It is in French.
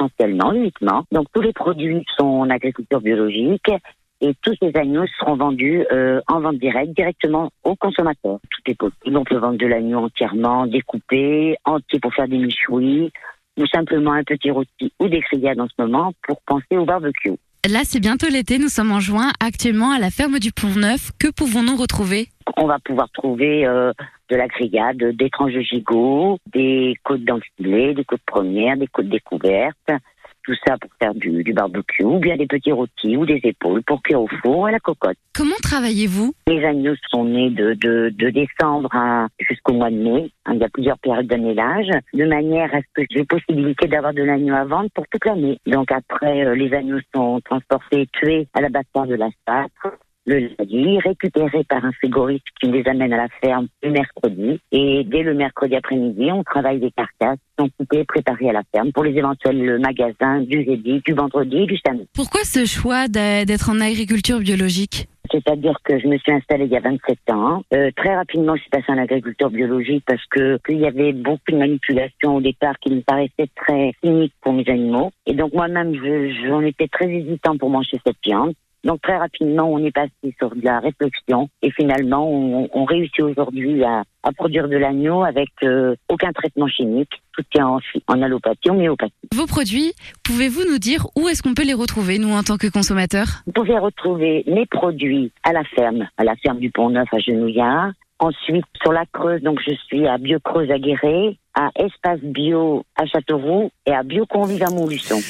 essentiellement, uniquement. Donc tous les produits sont en agriculture biologique et tous ces agneaux seront vendus euh, en vente directe, directement aux consommateurs. Tout est possible. On peut vendre de l'agneau entièrement, découpé, entier pour faire des michouis, ou simplement un petit rôti ou des grillades en ce moment pour penser au barbecue. Là, c'est bientôt l'été, nous sommes en juin, actuellement à la ferme du Pont Neuf. Que pouvons-nous retrouver? On va pouvoir trouver euh, de la grillade, des tranches de gigot, des côtes d'enfilet, des côtes premières, des côtes découvertes, tout ça pour faire du, du barbecue, ou bien des petits rôtis ou des épaules pour cuire au four à la cocotte. Comment travaillez-vous? Les agneaux sont nés de, de, de décembre à- jusqu'au mois de mai. Hein, Il y a plusieurs périodes d'annelage, de manière à ce que j'ai possibilité d'avoir de l'agneau à vendre pour toute l'année. Donc après, euh, les agneaux sont transportés, tués à l'abattoir de la Sacre, le lundi, récupérés par un frigoriste qui les amène à la ferme le mercredi. Et dès le mercredi après-midi, on travaille des carcasses qui sont coupées, préparées à la ferme pour les éventuels magasins du jeudi, du vendredi et du samedi. Pourquoi ce choix d'être en agriculture biologique? C'est-à-dire que je me suis installée il y a 27 ans. Euh, très rapidement, je suis passée en agriculture biologique parce que qu'il y avait beaucoup de manipulations au départ qui me paraissaient très cyniques pour mes animaux. Et donc moi-même, je- j'en étais très hésitant pour manger cette viande. Donc très rapidement, on est passé sur de la réflexion et finalement, on, on réussit aujourd'hui à, à produire de l'agneau avec euh, aucun traitement chimique. Tout est en, en allopathie, homéopathie. Vos produits, pouvez-vous nous dire où est-ce qu'on peut les retrouver, nous, en tant que consommateurs? Vous pouvez retrouver mes produits à la ferme, à la ferme du Pont Neuf à Genouillard. Ensuite, sur la Creuse, donc je suis à Bio Creuse à Guéret, à Espace Bio à Châteauroux et à Bio Convive à Montluçon.